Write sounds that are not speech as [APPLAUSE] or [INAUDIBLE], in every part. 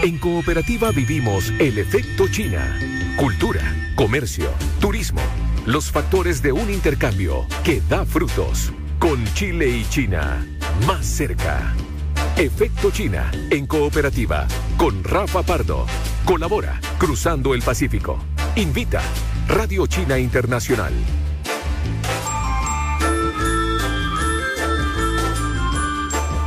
En Cooperativa vivimos el efecto China. Cultura, comercio, turismo, los factores de un intercambio que da frutos. Con Chile y China, más cerca. Efecto China en Cooperativa con Rafa Pardo. Colabora Cruzando el Pacífico. Invita Radio China Internacional.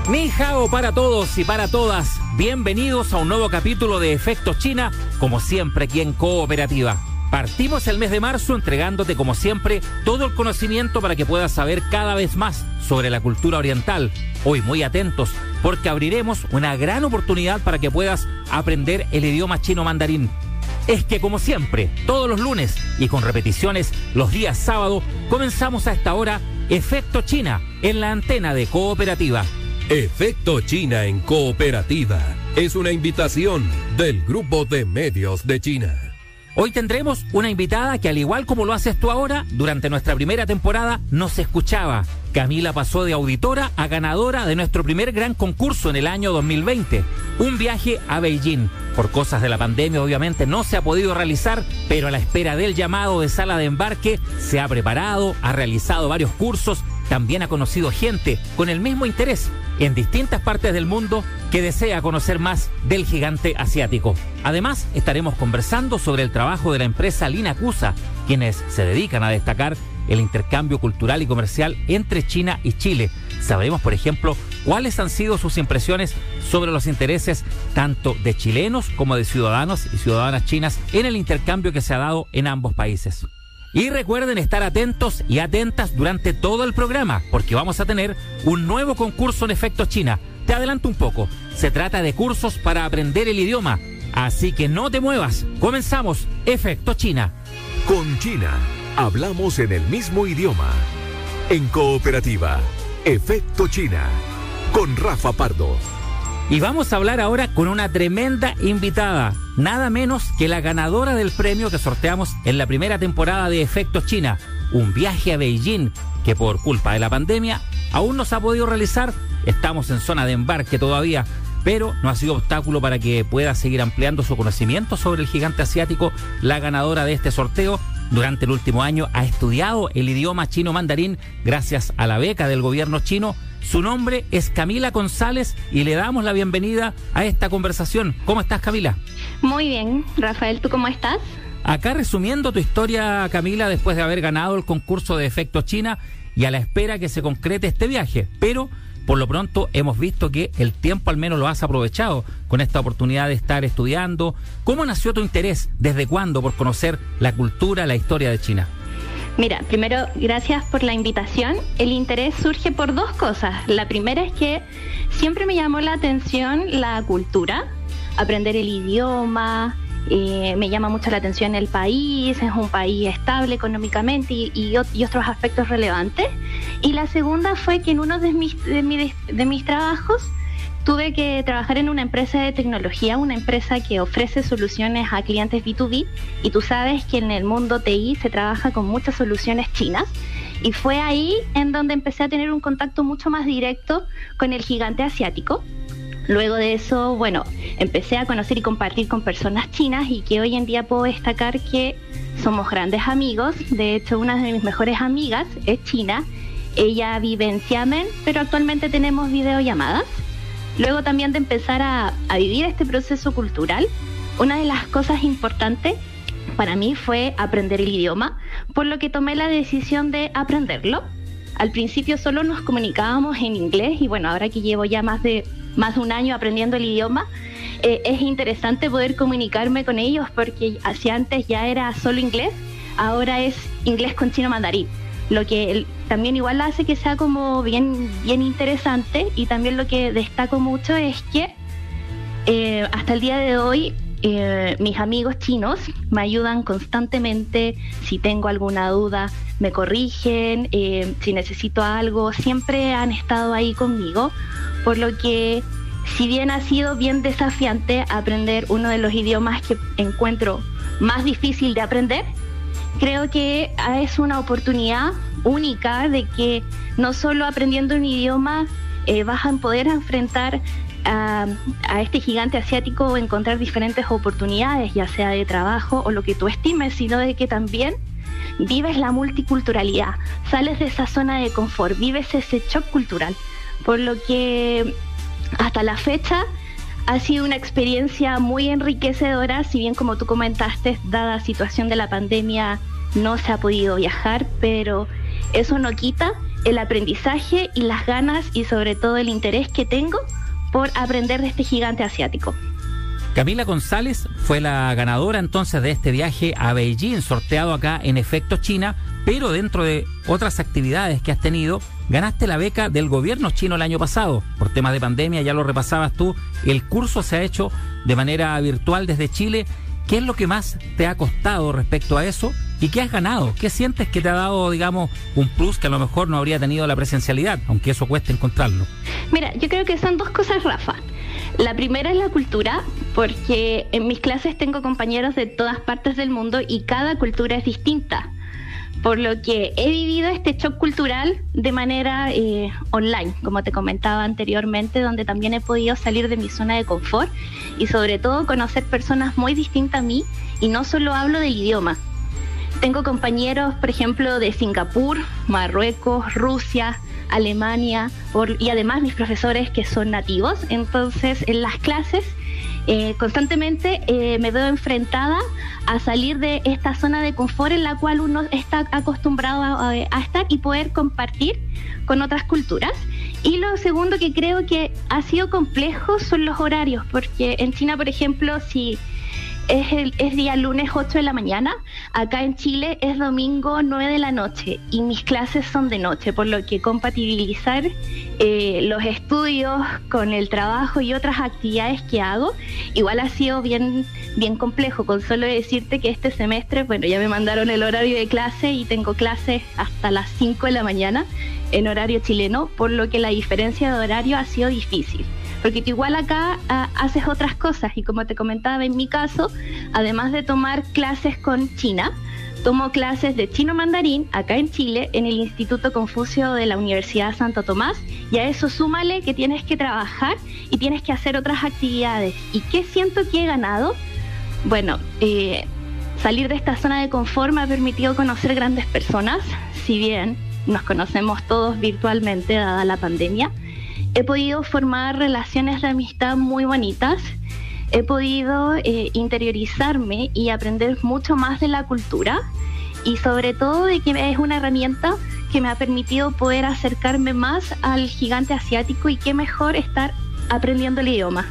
Mi Jao para todos y para todas. Bienvenidos a un nuevo capítulo de Efecto China, como siempre aquí en Cooperativa. Partimos el mes de marzo entregándote como siempre todo el conocimiento para que puedas saber cada vez más sobre la cultura oriental. Hoy muy atentos porque abriremos una gran oportunidad para que puedas aprender el idioma chino mandarín. Es que como siempre, todos los lunes y con repeticiones los días sábado, comenzamos a esta hora Efecto China en la antena de Cooperativa. Efecto China en Cooperativa es una invitación del Grupo de Medios de China. Hoy tendremos una invitada que al igual como lo haces tú ahora, durante nuestra primera temporada nos escuchaba. Camila pasó de auditora a ganadora de nuestro primer gran concurso en el año 2020, un viaje a Beijing. Por cosas de la pandemia obviamente no se ha podido realizar, pero a la espera del llamado de sala de embarque se ha preparado, ha realizado varios cursos, también ha conocido gente con el mismo interés en distintas partes del mundo que desea conocer más del gigante asiático. Además, estaremos conversando sobre el trabajo de la empresa Linacusa, quienes se dedican a destacar el intercambio cultural y comercial entre China y Chile. Sabremos, por ejemplo, cuáles han sido sus impresiones sobre los intereses tanto de chilenos como de ciudadanos y ciudadanas chinas en el intercambio que se ha dado en ambos países. Y recuerden estar atentos y atentas durante todo el programa, porque vamos a tener un nuevo concurso en efecto China. Te adelanto un poco, se trata de cursos para aprender el idioma, así que no te muevas. Comenzamos, efecto China. Con China, hablamos en el mismo idioma. En cooperativa, efecto China, con Rafa Pardo. Y vamos a hablar ahora con una tremenda invitada, nada menos que la ganadora del premio que sorteamos en la primera temporada de Efectos China, un viaje a Beijing que por culpa de la pandemia aún no se ha podido realizar, estamos en zona de embarque todavía, pero no ha sido obstáculo para que pueda seguir ampliando su conocimiento sobre el gigante asiático, la ganadora de este sorteo. Durante el último año ha estudiado el idioma chino mandarín gracias a la beca del gobierno chino su nombre es Camila González y le damos la bienvenida a esta conversación. ¿Cómo estás, Camila? Muy bien, Rafael, ¿tú cómo estás? Acá resumiendo tu historia, Camila, después de haber ganado el concurso de Efecto China y a la espera que se concrete este viaje. Pero por lo pronto hemos visto que el tiempo al menos lo has aprovechado con esta oportunidad de estar estudiando. ¿Cómo nació tu interés? ¿Desde cuándo por conocer la cultura, la historia de China? Mira, primero, gracias por la invitación. El interés surge por dos cosas. La primera es que siempre me llamó la atención la cultura, aprender el idioma, eh, me llama mucho la atención el país, es un país estable económicamente y, otros aspectos relevantes. Y la segunda fue que en uno de mis, de mis trabajos tuve que trabajar en una empresa de tecnología, una empresa que ofrece soluciones a clientes B2B y tú sabes que en el mundo TI se trabaja con muchas soluciones chinas y fue ahí en donde empecé a tener un contacto mucho más directo con el gigante asiático. Luego de eso, bueno, empecé a conocer y compartir con personas chinas y que hoy en día puedo destacar que somos grandes amigos. De hecho, una de mis mejores amigas es china. Ella vive en Xiamen, pero actualmente tenemos videollamadas. Luego también de empezar a, vivir este proceso cultural, una de las cosas importantes para mí fue aprender el idioma, por lo que tomé la decisión de aprenderlo. Al principio solo nos comunicábamos en inglés y bueno, ahora que llevo ya más de, más de un año aprendiendo el idioma, eh, es interesante poder comunicarme con ellos porque hacia antes ya era solo inglés, ahora es inglés con chino mandarín lo que también igual hace que sea como bien, bien interesante y también lo que destaco mucho es que eh, hasta el día de hoy eh, mis amigos chinos me ayudan constantemente, si tengo alguna duda me corrigen, eh, si necesito algo, siempre han estado ahí conmigo, por lo que si bien ha sido bien desafiante aprender uno de los idiomas que encuentro más difícil de aprender, creo que es una oportunidad única de que no solo aprendiendo un idioma eh, vas a poder enfrentar a, este gigante asiático encontrar diferentes oportunidades, ya sea de trabajo o lo que tú estimes, sino de que también vives la multiculturalidad, sales de esa zona de confort, vives ese shock cultural. Por lo que hasta la fecha ha sido una experiencia muy enriquecedora, si bien como tú comentaste, dada la situación de la pandemia no se ha podido viajar, pero eso no quita el aprendizaje y las ganas y sobre todo el interés que tengo por aprender de este gigante asiático. Camila González fue la ganadora entonces de este viaje a Beijing, sorteado acá en Efecto China, pero dentro de otras actividades que has tenido, ganaste la beca del gobierno chino el año pasado. Por temas de pandemia, ya lo repasabas tú, el curso se ha hecho de manera virtual desde Chile. ¿Qué es lo que más te ha costado respecto a eso? ¿Y qué has ganado? ¿Qué sientes que te ha dado, digamos, un plus que a lo mejor no habría tenido la presencialidad, aunque eso cueste encontrarlo? Mira, yo creo que son dos cosas, Rafa. La primera es la cultura, porque en mis clases tengo compañeros de todas partes del mundo y cada cultura es distinta. Por lo que he vivido este shock cultural de manera eh, online, como te comentaba anteriormente, donde también he podido salir de mi zona de confort y sobre todo conocer personas muy distintas a mí y no solo hablo del idioma. Tengo compañeros, por ejemplo, de Singapur, Marruecos, Rusia, Alemania y además mis profesores que son nativos. Entonces, en las clases eh, constantemente eh, me veo enfrentada a salir de esta zona de confort en la cual uno está acostumbrado a, estar y poder compartir con otras culturas. Y lo segundo que creo que ha sido complejo son los horarios, porque en China, por ejemplo, si es, el, día lunes 8 de la mañana, acá en Chile es domingo 9 de la noche y mis clases son de noche, por lo que compatibilizar eh, los estudios con el trabajo y otras actividades que hago, igual ha sido bien, bien complejo, con solo decirte que este semestre, bueno, ya me mandaron el horario de clase y tengo clases hasta las 5 de la mañana en horario chileno, por lo que la diferencia de horario ha sido difícil porque tú igual acá ah, haces otras cosas y como te comentaba en mi caso, además de tomar clases con China, tomo clases de chino mandarín acá en Chile en el Instituto Confucio de la Universidad Santo Tomás y a eso súmale que tienes que trabajar y tienes que hacer otras actividades. ¿Y qué siento que he ganado? Bueno, eh, salir de esta zona de confort me ha permitido conocer grandes personas, si bien nos conocemos todos virtualmente dada la pandemia he podido formar relaciones de amistad muy bonitas, he podido eh, interiorizarme y aprender mucho más de la cultura y sobre todo de que es una herramienta que me ha permitido poder acercarme más al gigante asiático y qué mejor estar aprendiendo el idioma.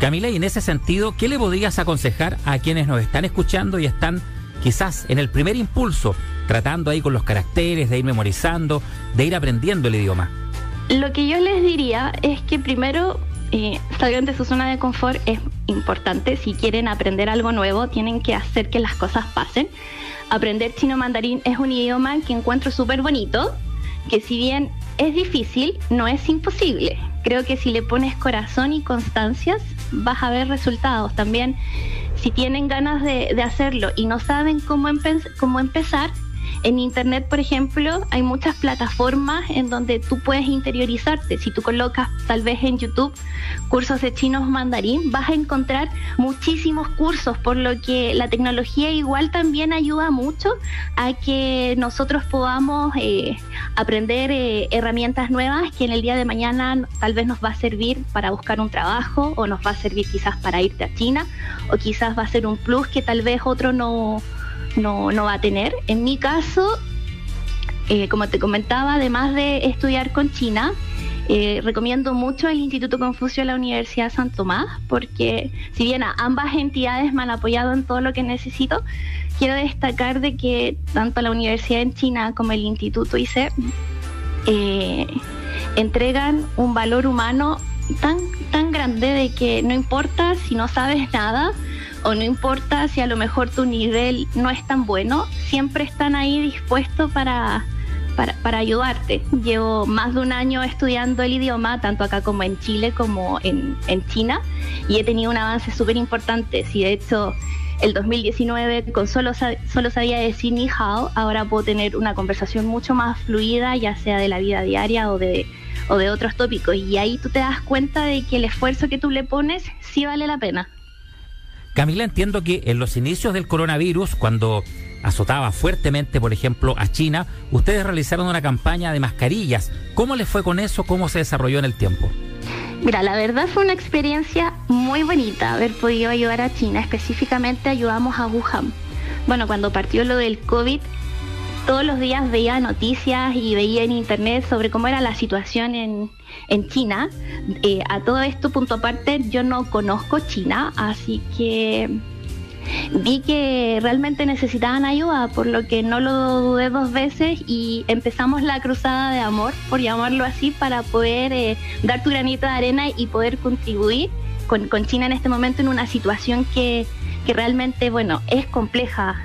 Camila, y en ese sentido, ¿qué le podrías aconsejar a quienes nos están escuchando y están quizás en el primer impulso, tratando ahí con los caracteres, de ir memorizando, de ir aprendiendo el idioma? Lo que yo les diría es que primero eh, salgan de su zona de confort es importante. Si quieren aprender algo nuevo, tienen que hacer que las cosas pasen. Aprender chino mandarín es un idioma que encuentro súper bonito, que si bien es difícil, no es imposible. Creo que si le pones corazón y constancias, vas a ver resultados. También, si tienen ganas de, hacerlo y no saben cómo empezar, en Internet, por ejemplo, hay muchas plataformas en donde tú puedes interiorizarte. Si tú colocas tal vez en YouTube cursos de chinos mandarín, vas a encontrar muchísimos cursos, por lo que la tecnología igual también ayuda mucho a que nosotros podamos eh, aprender eh, herramientas nuevas que en el día de mañana tal vez nos va a servir para buscar un trabajo o nos va a servir quizás para irte a China o quizás va a ser un plus que tal vez otro no no, no va a tener. En mi caso, eh, como te comentaba, además de estudiar con China, eh, recomiendo mucho el Instituto Confucio de la Universidad San Tomás, porque si bien ambas entidades me han apoyado en todo lo que necesito, quiero destacar de que tanto la Universidad en China como el Instituto ICE eh, entregan un valor humano tan, tan grande de que no importa si no sabes nada, o no importa si a lo mejor tu nivel no es tan bueno, siempre están ahí dispuestos para, para, ayudarte. Llevo más de un año estudiando el idioma, tanto acá como en Chile como en, en China, y he tenido un avance súper importante. Si de hecho el 2019 con solo, solo sabía decir ni hao, ahora puedo tener una conversación mucho más fluida, ya sea de la vida diaria o de, o de otros tópicos. Y ahí tú te das cuenta de que el esfuerzo que tú le pones sí vale la pena. Camila, entiendo que en los inicios del coronavirus, cuando azotaba fuertemente, por ejemplo, a China, ustedes realizaron una campaña de mascarillas. ¿Cómo les fue con eso? ¿Cómo se desarrolló en el tiempo? Mira, la verdad fue una experiencia muy bonita haber podido ayudar a China. Específicamente ayudamos a Wuhan. Bueno, cuando partió lo del COVID, todos los días veía noticias y veía en internet sobre cómo era la situación en, en China. Eh, a todo esto, punto aparte, yo no conozco China, así que vi que realmente necesitaban ayuda, por lo que no lo dudé dos veces y empezamos la cruzada de amor, por llamarlo así, para poder eh, dar tu granito de arena y poder contribuir con, con, China en este momento en una situación que, que realmente, bueno, es compleja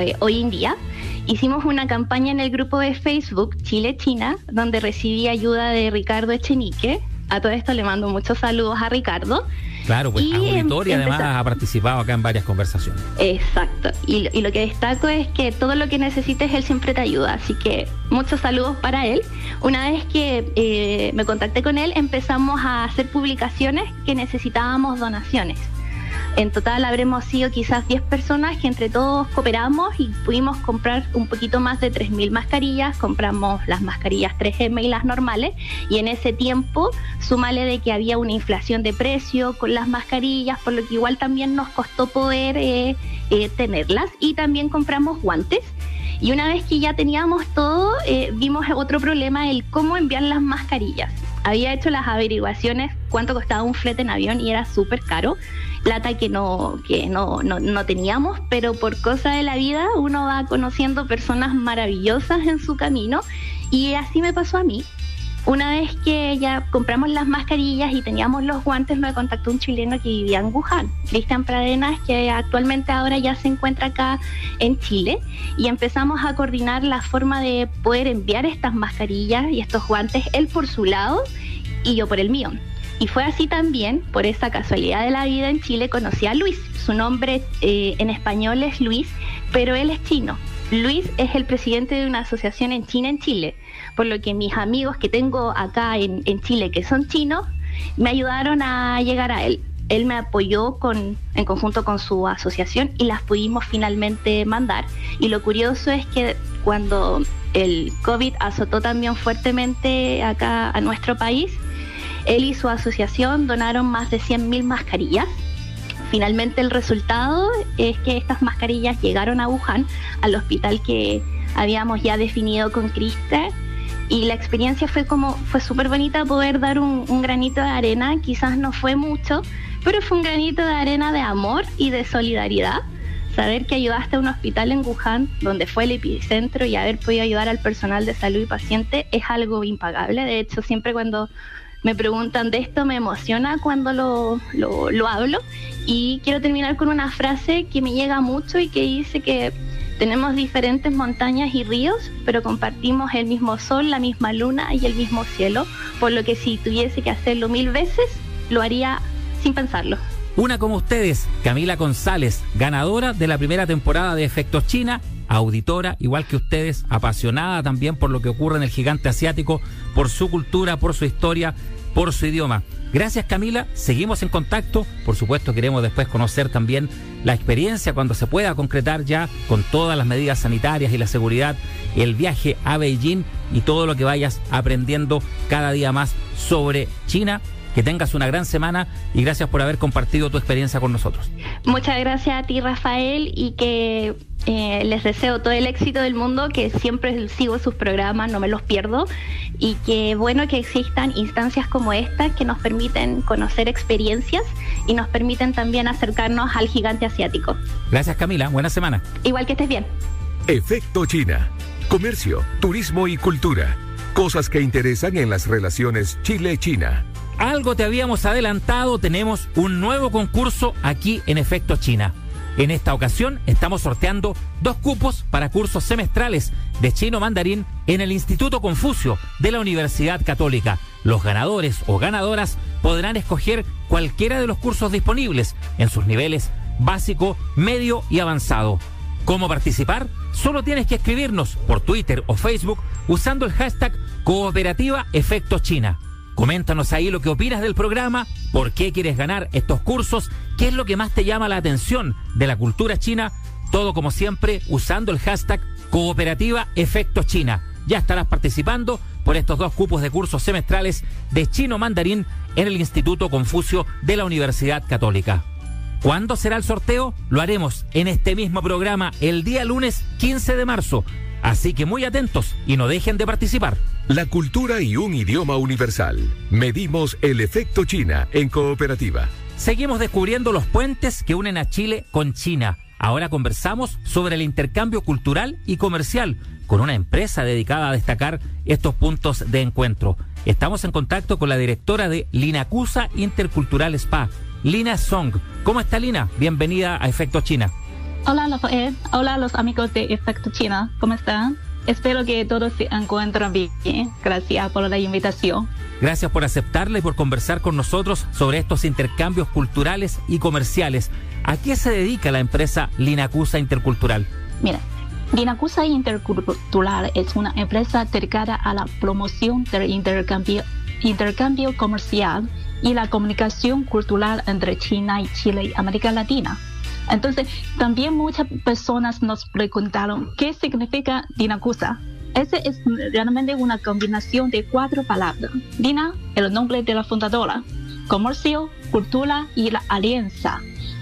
eh, hoy en día. Hicimos una campaña en el grupo de Facebook Chile-China, donde recibí ayuda de Ricardo Echenique. A todo esto le mando muchos saludos a Ricardo. Claro, pues auditorio además ha participado acá en varias conversaciones. Exacto. Y, y, lo que destaco es que todo lo que necesites, él siempre te ayuda. Así que muchos saludos para él. Una vez que eh, me contacté con él, empezamos a hacer publicaciones que necesitábamos donaciones. En total habremos sido quizás 10 personas que entre todos cooperamos y pudimos comprar un poquito más de 3.000 mascarillas. Compramos las mascarillas 3M y las normales y en ese tiempo súmale de que había una inflación de precio con las mascarillas, por lo que igual también nos costó poder eh, eh, tenerlas y también compramos guantes. Y una vez que ya teníamos todo, eh, vimos otro problema, el cómo enviar las mascarillas. Había hecho las averiguaciones cuánto costaba un flete en avión y era súper caro plata que no, que no, no, no teníamos, pero por cosa de la vida uno va conociendo personas maravillosas en su camino y así me pasó a mí. Una vez que ya compramos las mascarillas y teníamos los guantes, me contactó un chileno que vivía en Wuhan, Cristian Pradenas, que actualmente ahora ya se encuentra acá en Chile, y empezamos a coordinar la forma de poder enviar estas mascarillas y estos guantes, él por su lado y yo por el mío. Y fue así también, por esa casualidad de la vida en Chile, conocí a Luis. Su nombre eh, en español es Luis, pero él es chino. Luis es el presidente de una asociación en China, en Chile, por lo que mis amigos que tengo acá en, en Chile, que son chinos, me ayudaron a llegar a él. Él me apoyó con, en conjunto con su asociación y las pudimos finalmente mandar. Y lo curioso es que cuando el COVID azotó también fuertemente acá a nuestro país, él y su asociación donaron más de 100.000 mascarillas. Finalmente el resultado es que estas mascarillas llegaron a Wuhan, al hospital que habíamos ya definido con Criste. Y la experiencia fue como, fue súper bonita poder dar un, un granito de arena, quizás no fue mucho, pero fue un granito de arena de amor y de solidaridad saber que ayudaste a un hospital en Wuhan, donde fue el epicentro, y haber podido ayudar al personal de salud y paciente es algo impagable. De hecho, siempre cuando me preguntan de esto, me emociona cuando lo, lo, hablo. Y quiero terminar con una frase que me llega mucho y que dice que tenemos diferentes montañas y ríos, pero compartimos el mismo sol, la misma luna y el mismo cielo, por lo que si tuviese que hacerlo mil veces, lo haría sin pensarlo. Una como ustedes, Camila González, ganadora de la primera temporada de Efectos China, auditora, igual que ustedes, apasionada también por lo que ocurre en el gigante asiático, por su cultura, por su historia, por su idioma. Gracias Camila, seguimos en contacto, por supuesto queremos después conocer también la experiencia cuando se pueda concretar ya con todas las medidas sanitarias y la seguridad el viaje a Beijing y todo lo que vayas aprendiendo cada día más sobre China. Que tengas una gran semana y gracias por haber compartido tu experiencia con nosotros. Muchas gracias a ti Rafael y que eh, les deseo todo el éxito del mundo, que siempre sigo sus programas, no me los pierdo, y que bueno que existan instancias como esta que nos permiten conocer experiencias y nos permiten también acercarnos al gigante asiático. Gracias Camila, buena semana. Igual que estés bien. Efecto China. Comercio, turismo y cultura. Cosas que interesan en las relaciones Chile-China. Algo te habíamos adelantado, tenemos un nuevo concurso aquí en Efecto China. En esta ocasión estamos sorteando dos cupos para cursos semestrales de chino mandarín en el Instituto Confucio de la Universidad Católica. Los ganadores o ganadoras podrán escoger cualquiera de los cursos disponibles en sus niveles básico, medio y avanzado. ¿Cómo participar? Solo tienes que escribirnos por Twitter o Facebook usando el hashtag Cooperativa Efecto China. Coméntanos ahí lo que opinas del programa, por qué quieres ganar estos cursos, qué es lo que más te llama la atención de la cultura china, todo como siempre usando el hashtag Cooperativa Efecto China. Ya estarás participando por estos dos cupos de cursos semestrales de chino mandarín en el Instituto Confucio de la Universidad Católica. ¿Cuándo será el sorteo? Lo haremos en este mismo programa el día lunes 15 de marzo. Así que muy atentos y no dejen de participar. La cultura y un idioma universal. Medimos el efecto China en cooperativa. Seguimos descubriendo los puentes que unen a Chile con China. Ahora conversamos sobre el intercambio cultural y comercial con una empresa dedicada a destacar estos puntos de encuentro. Estamos en contacto con la directora de Linacusa Intercultural Spa, Lina Song. ¿Cómo está Lina? Bienvenida a Efecto China. Hola Rafael, hola los amigos de Efecto China, ¿cómo están? Espero que todos se encuentren bien. Gracias por la invitación. Gracias por aceptarla y por conversar con nosotros sobre estos intercambios culturales y comerciales. ¿A qué se dedica la empresa Linacusa Intercultural? Mira, Linacusa Intercultural es una empresa dedicada a la promoción del intercambio, intercambio comercial y la comunicación cultural entre China y Chile y América Latina. Entonces, también muchas personas nos preguntaron qué significa Dinacusa. Ese es realmente una combinación de cuatro palabras. Dina, el nombre de la fundadora, comercio, cultura y la alianza.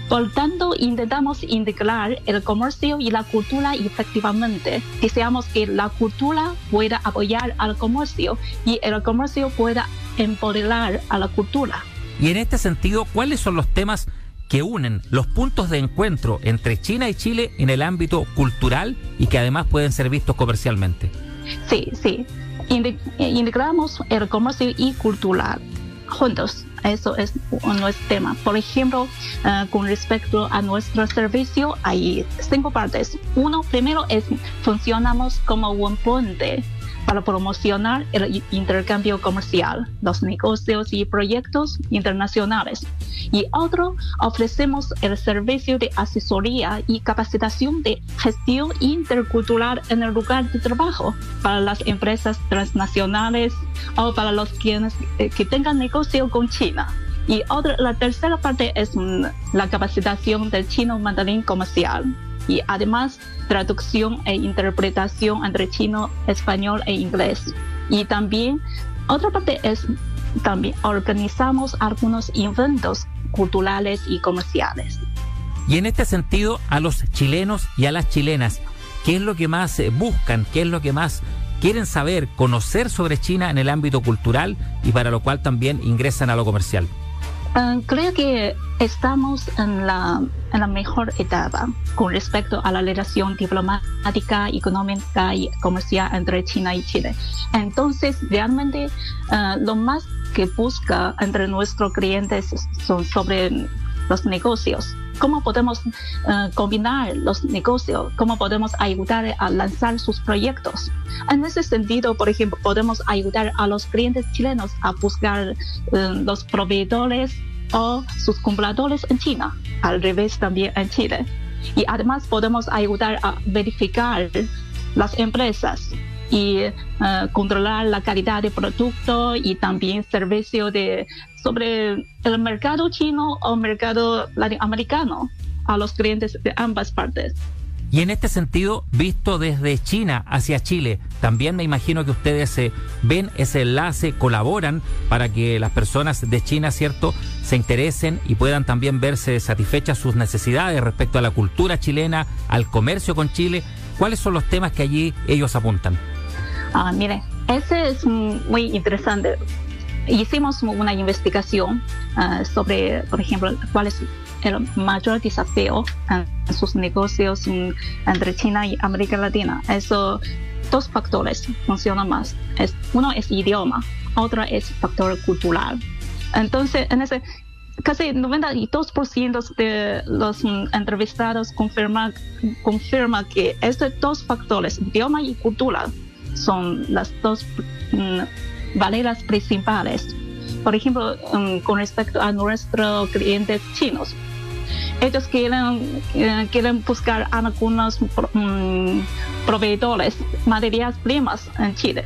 Por tanto, intentamos integrar el comercio y la cultura efectivamente. Deseamos que la cultura pueda apoyar al comercio y el comercio pueda empoderar a la cultura. Y en este sentido, ¿cuáles son los temas que unen los puntos de encuentro entre China y Chile en el ámbito cultural y que además pueden ser vistos comercialmente. Sí, sí. integramos el comercio y cultural juntos. Eso es nuestro tema. Por ejemplo, eh, con respecto a nuestro servicio, hay cinco partes. Uno, primero es funcionamos como un puente para promocionar el intercambio comercial, los negocios y proyectos internacionales. Y otro, ofrecemos el servicio de asesoría y capacitación de gestión intercultural en el lugar de trabajo para las empresas transnacionales o para los quienes eh, que tengan negocio con China. Y otra, la tercera parte es mm, la capacitación del chino mandarín comercial y además traducción e interpretación entre chino, español e inglés. Y también otra parte es también organizamos algunos eventos culturales y comerciales. Y en este sentido, a los chilenos y a las chilenas, ¿qué es lo que más eh, buscan? ¿Qué es lo que más quieren saber, conocer sobre China en el ámbito cultural y para lo cual también ingresan a lo comercial? Eh, creo que estamos en la, mejor etapa con respecto a la relación diplomática, económica y comercial entre China y Chile. Entonces, realmente uh, lo más que busca entre nuestros clientes son sobre los negocios. ¿Cómo podemos uh, combinar los negocios? ¿Cómo podemos ayudar a lanzar sus proyectos? En ese sentido, por ejemplo, podemos ayudar a los clientes chilenos a buscar uh, los proveedores o sus compradores en China, al revés también en Chile. Y además podemos ayudar a verificar las empresas y uh, controlar la calidad de producto y también servicio de sobre el mercado chino o mercado latinoamericano a los clientes de ambas partes. Y en este sentido, visto desde China hacia Chile, también me imagino que ustedes eh, ven ese enlace, colaboran para que las personas de China, ¿cierto?, se interesen y puedan también verse satisfechas sus necesidades respecto a la cultura chilena, al comercio con Chile. ¿Cuáles son los temas que allí ellos apuntan? Ah, mire, ese es muy interesante. Hicimos una investigación uh, sobre, por ejemplo, cuál es el mayor desafío en sus negocios entre China y América Latina. Eso, dos factores funcionan más. Uno es idioma, otro es factor cultural. Entonces, en ese casi 92% de los entrevistados confirman confirma que estos dos factores, idioma y cultura, son las dos mm, barreras principales. Por ejemplo, mm, con respecto a nuestros clientes chinos, ellos quieren, eh, quieren buscar algunos mm, proveedores, materias primas en Chile.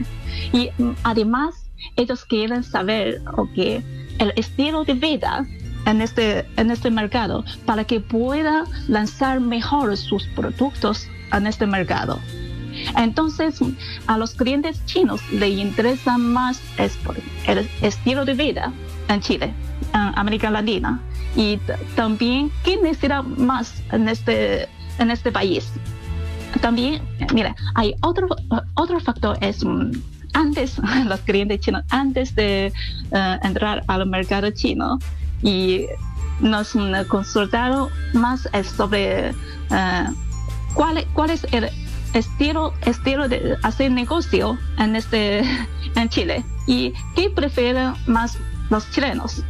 Y mm, además, ellos quieren saber okay, el estilo de vida en este, en este mercado para que pueda lanzar mejor sus productos en este mercado. Entonces, a los clientes chinos les interesa más el estilo de vida en Chile, en América Latina, y también qué necesita más en este, en este país. También, mira, hay otro, otro factor, es mm, antes, [LAUGHS] los clientes chinos, antes de eh, entrar al mercado chino, y nos mm, consultaron más sobre uh, cuál, cuál es el estilo, estilo de hacer negocio en, este, [LAUGHS] en Chile y qué prefieren más los chilenos.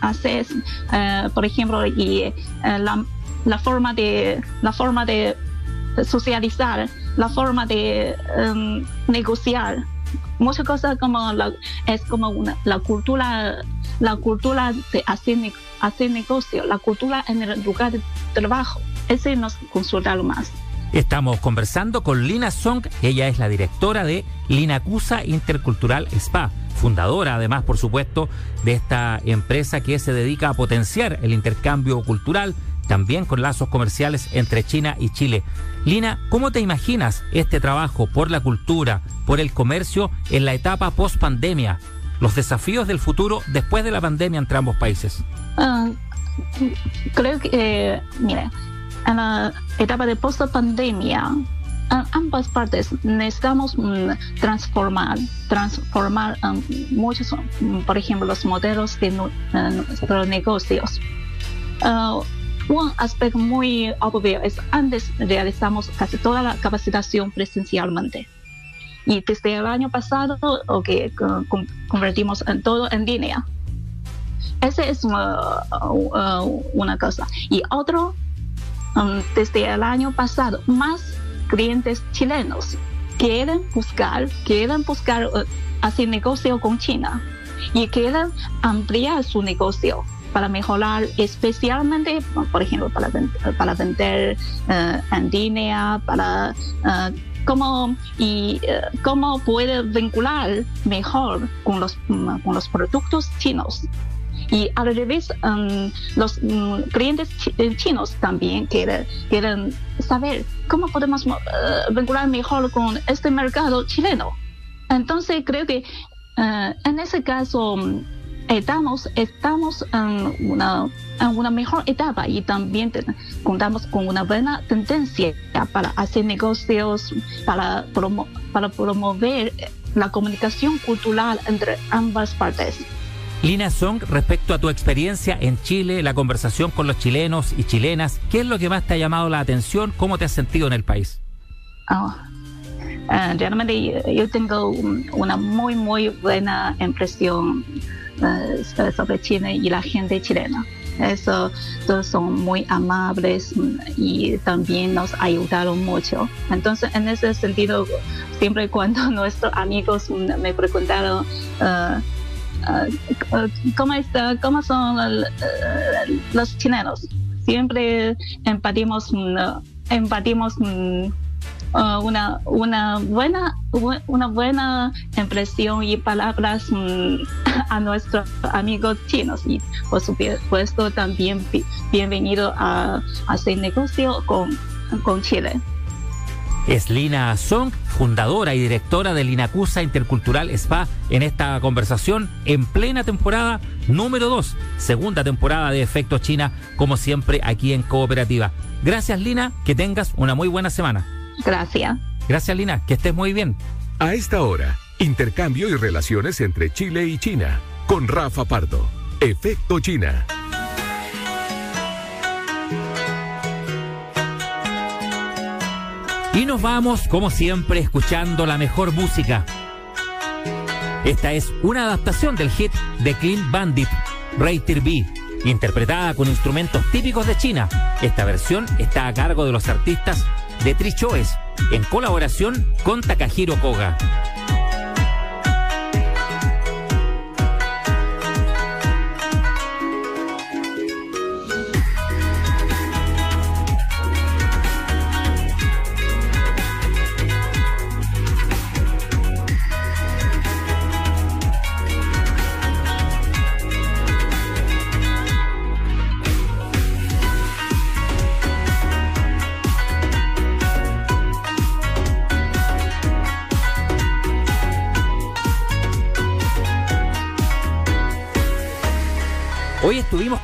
Hacer, uh, por ejemplo, y uh, la, la, forma de, la forma de socializar, la forma de um, negociar, muchas cosas como la, es como una, la cultura la cultura de hacer, hacer negocio, la cultura en el lugar de trabajo. Ese nos consultaron más. Estamos conversando con Lina Song, ella es la directora de Linacusa Intercultural Spa, fundadora además, por supuesto, de esta empresa que se dedica a potenciar el intercambio cultural, también con lazos comerciales entre China y Chile. Lina, ¿cómo te imaginas este trabajo por la cultura, por el comercio en la etapa post pandemia? los desafíos del futuro después de la pandemia entre ambos países? Ah, creo que, eh, mire, en la etapa de post-pandemia, ambas partes necesitamos mm, transformar, transformar um, muchos, mm, por ejemplo, los modelos de nuestros negocios. Ah, un aspecto muy obvio es antes realizamos casi toda la capacitación presencialmente y desde el año pasado okay, convertimos en todo en línea. Esa es una, uh, una cosa. Y otro, um, desde el año pasado, más clientes chilenos quieren buscar, quieren buscar uh, hacer negocio con China y quieren ampliar su negocio para mejorar, especialmente, por ejemplo, para, para vender uh, en línea, para cómo, y, eh, cómo puede vincular mejor con los, mm, con los productos chinos. Y al revés, um, los mm, clientes eh, chinos también quieren, quieren saber cómo podemos uh, vincular mejor con este mercado chileno. Entonces creo que uh, en ese caso mm, estamos, estamos en una, en una mejor etapa y también contamos con una buena tendencia para hacer negocios, para, para promover la comunicación cultural entre ambas partes. Lina Song, respecto a tu experiencia en Chile, la conversación con los chilenos y chilenas, ¿qué es lo que más te ha llamado la atención? ¿Cómo te has sentido en el país? Oh, realmente yo tengo una muy, muy buena impresión eh, sobre Chile y la gente chilena. Eso, todos son muy amables y también nos ayudaron mucho. Entonces, en ese sentido, siempre cuando [LAUGHS] nuestros amigos me preguntaron uh, uh, ¿cómo, está, cómo son los chilenos, siempre empatimos, empatimos uh, una, una, buena, una buena impresión y palabras um, a nuestros amigos chinos. Y por supuesto también bienvenido a, hacer negocio con Chile. Es Lina Song, fundadora y directora de Linacusa Intercultural Spa, en esta conversación en plena temporada número 2, segunda temporada de Efecto China, como siempre aquí en Cooperativa. Gracias Lina, que tengas una muy buena semana. Gracias. Gracias, Lina. Que estés muy bien. A esta hora, intercambio y relaciones entre Chile y China. Con Rafa Pardo. Efecto China. Y nos vamos, como siempre, escuchando la mejor música. Esta es una adaptación del hit de Clean Bandit, Rater B, interpretada con instrumentos típicos de China. Esta versión está a cargo de los artistas de Trichoes, en colaboración con Takahiro Koga.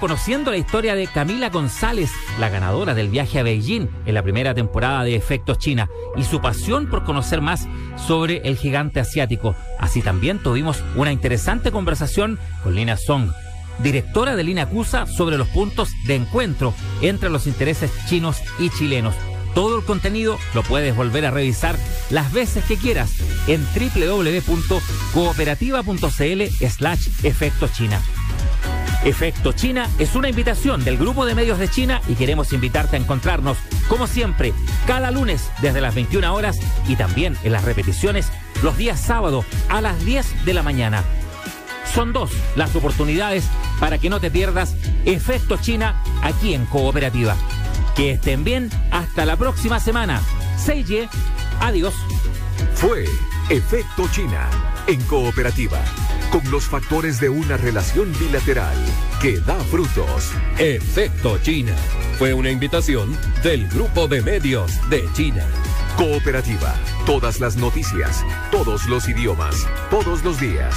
Conociendo la historia de Camila González, la ganadora del viaje a Beijing en la primera temporada de Efectos China, y su pasión por conocer más sobre el gigante asiático. Así también tuvimos una interesante conversación con Lina Song, directora de Lina Cusa, sobre los puntos de encuentro entre los intereses chinos y chilenos. Todo el contenido lo puedes volver a revisar las veces que quieras en www.cooperativa.cl slash efectos china. Efecto China es una invitación del Grupo de Medios de China y queremos invitarte a encontrarnos, como siempre, cada lunes desde las 21 horas y también en las repeticiones los días sábado a las 10 de la mañana. Son dos las oportunidades para que no te pierdas Efecto China aquí en Cooperativa. Que estén bien hasta la próxima semana. Seiye, adiós. Fue Efecto China en Cooperativa con los factores de una relación bilateral que da frutos. Efecto China. Fue una invitación del Grupo de Medios de China. Cooperativa. Todas las noticias, todos los idiomas, todos los días.